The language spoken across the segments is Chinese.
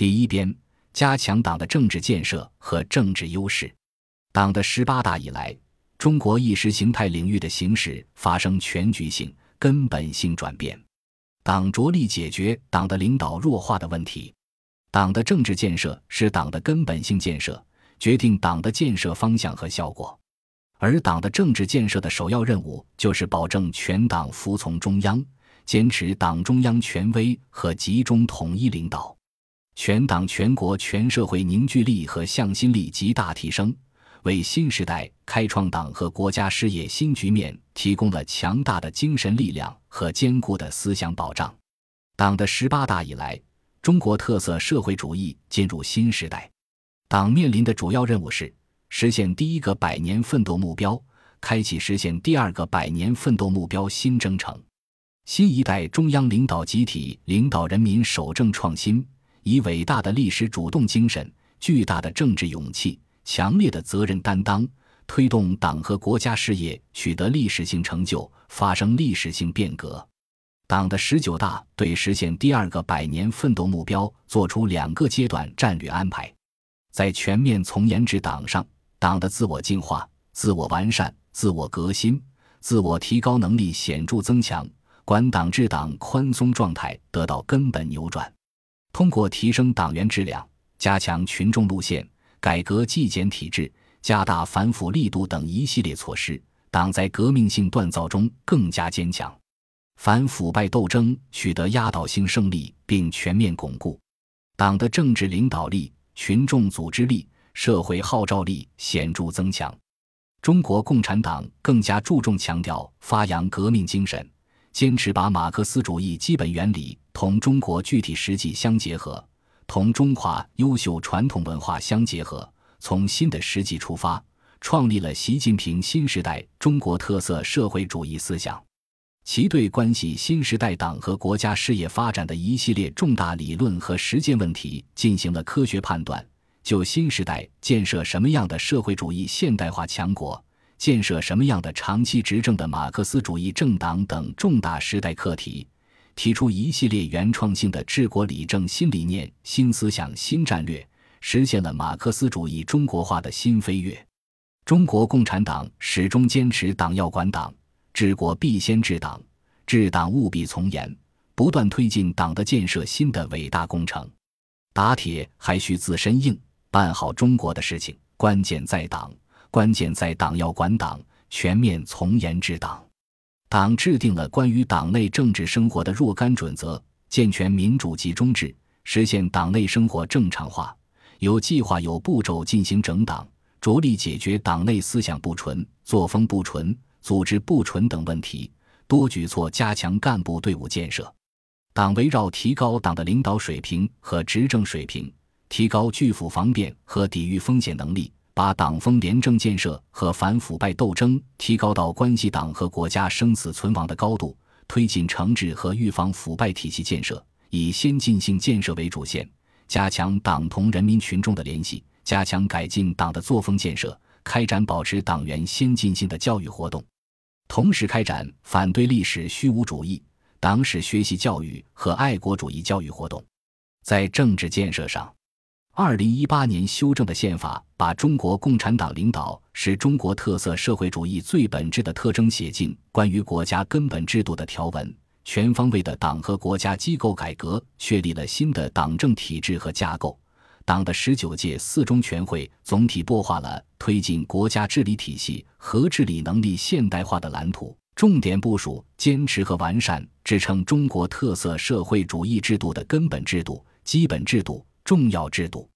第一边，加强党的政治建设和政治优势。党的十八大以来，中国意识形态领域的形势发生全局性、根本性转变。党着力解决党的领导弱化的问题。党的政治建设是党的根本性建设，决定党的建设方向和效果。而党的政治建设的首要任务，就是保证全党服从中央，坚持党中央权威和集中统一领导。全党全国全社会凝聚力和向心力极大提升，为新时代开创党和国家事业新局面提供了强大的精神力量和坚固的思想保障。党的十八大以来，中国特色社会主义进入新时代，党面临的主要任务是实现第一个百年奋斗目标，开启实现第二个百年奋斗目标新征程。新一代中央领导集体领导人民守正创新。以伟大的历史主动精神、巨大的政治勇气、强烈的责任担当，推动党和国家事业取得历史性成就、发生历史性变革。党的十九大对实现第二个百年奋斗目标作出两个阶段战略安排，在全面从严治党上，党的自我进化、自我完善、自我革新、自我提高能力显著增强，管党治党宽松状态得到根本扭转。通过提升党员质量、加强群众路线、改革纪检体制、加大反腐力度等一系列措施，党在革命性锻造中更加坚强，反腐败斗争取得压倒性胜利并全面巩固，党的政治领导力、群众组织力、社会号召力显著增强。中国共产党更加注重强调发扬革命精神。坚持把马克思主义基本原理同中国具体实际相结合，同中华优秀传统文化相结合，从新的实际出发，创立了习近平新时代中国特色社会主义思想。其对关系新时代党和国家事业发展的一系列重大理论和实践问题进行了科学判断，就新时代建设什么样的社会主义现代化强国。建设什么样的长期执政的马克思主义政党等重大时代课题，提出一系列原创性的治国理政新理念、新思想、新战略，实现了马克思主义中国化的新飞跃。中国共产党始终坚持党要管党，治国必先治党，治党务必从严，不断推进党的建设新的伟大工程。打铁还需自身硬，办好中国的事情，关键在党。关键在党要管党，全面从严治党。党制定了关于党内政治生活的若干准则，健全民主集中制，实现党内生活正常化，有计划、有步骤进行整党，着力解决党内思想不纯、作风不纯、组织不纯等问题，多举措加强干部队伍建设。党围绕提高党的领导水平和执政水平，提高拒腐防变和抵御风险能力。把党风廉政建设和反腐败斗争提高到关系党和国家生死存亡的高度，推进惩治和预防腐败体系建设，以先进性建设为主线，加强党同人民群众的联系，加强改进党的作风建设，开展保持党员先进性的教育活动，同时开展反对历史虚无主义、党史学习教育和爱国主义教育活动，在政治建设上。二零一八年修正的宪法，把中国共产党领导是中国特色社会主义最本质的特征写进关于国家根本制度的条文，全方位的党和国家机构改革，确立了新的党政体制和架构。党的十九届四中全会总体擘画了推进国家治理体系和治理能力现代化的蓝图，重点部署坚持和完善支撑中国特色社会主义制度的根本制度、基本制度。重要制度，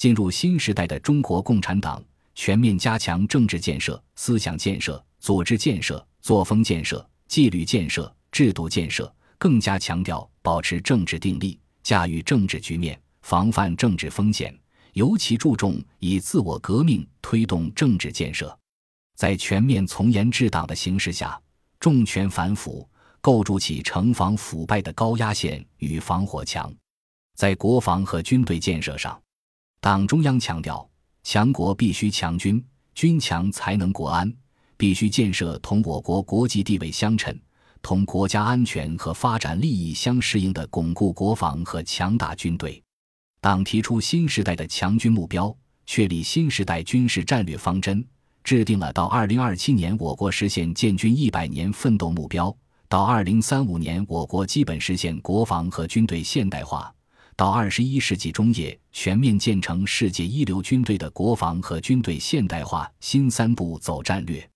进入新时代的中国共产党全面加强政治建设、思想建设、组织建设、作风建设、纪律建设、制度建设，更加强调保持政治定力、驾驭政治局面、防范政治风险，尤其注重以自我革命推动政治建设。在全面从严治党的形势下，重拳反腐，构筑起惩防腐败的高压线与防火墙。在国防和军队建设上，党中央强调，强国必须强军，军强才能国安，必须建设同我国国际地位相称、同国家安全和发展利益相适应的巩固国防和强大军队。党提出新时代的强军目标，确立新时代军事战略方针，制定了到二零二七年我国实现建军一百年奋斗目标，到二零三五年我国基本实现国防和军队现代化，到二十一世纪中叶全面建成世界一流军队的国防和军队现代化新三步走战略。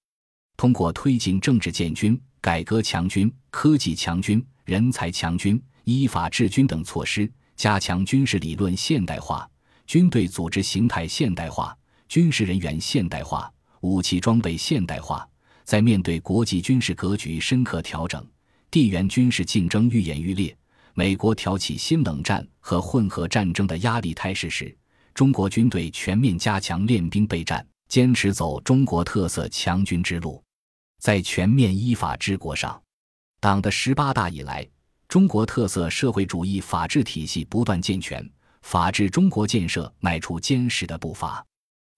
通过推进政治建军、改革强军、科技强军、人才强军、依法治军等措施。加强军事理论现代化、军队组织形态现代化、军事人员现代化、武器装备现代化，在面对国际军事格局深刻调整、地缘军事竞争愈演愈烈、美国挑起新冷战和混合战争的压力态势时，中国军队全面加强练兵备战，坚持走中国特色强军之路。在全面依法治国上，党的十八大以来。中国特色社会主义法治体系不断健全，法治中国建设迈出坚实的步伐。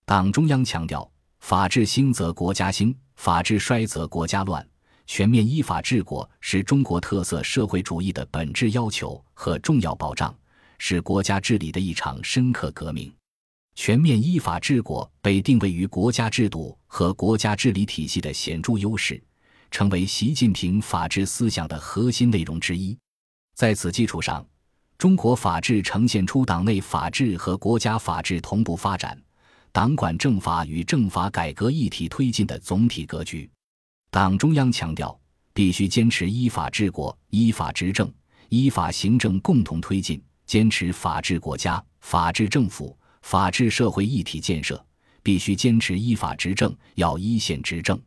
党中央强调，法治兴则国家兴，法治衰则国家乱。全面依法治国是中国特色社会主义的本质要求和重要保障，是国家治理的一场深刻革命。全面依法治国被定位于国家制度和国家治理体系的显著优势，成为习近平法治思想的核心内容之一。在此基础上，中国法治呈现出党内法治和国家法治同步发展、党管政法与政法改革一体推进的总体格局。党中央强调，必须坚持依法治国、依法执政、依法行政共同推进，坚持法治国家、法治政府、法治社会一体建设。必须坚持依法执政，要一线执政。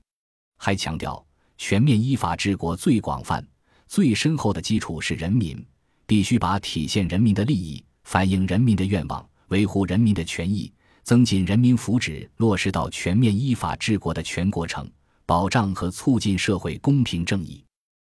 还强调，全面依法治国最广泛。最深厚的基础是人民，必须把体现人民的利益、反映人民的愿望、维护人民的权益、增进人民福祉落实到全面依法治国的全过程，保障和促进社会公平正义。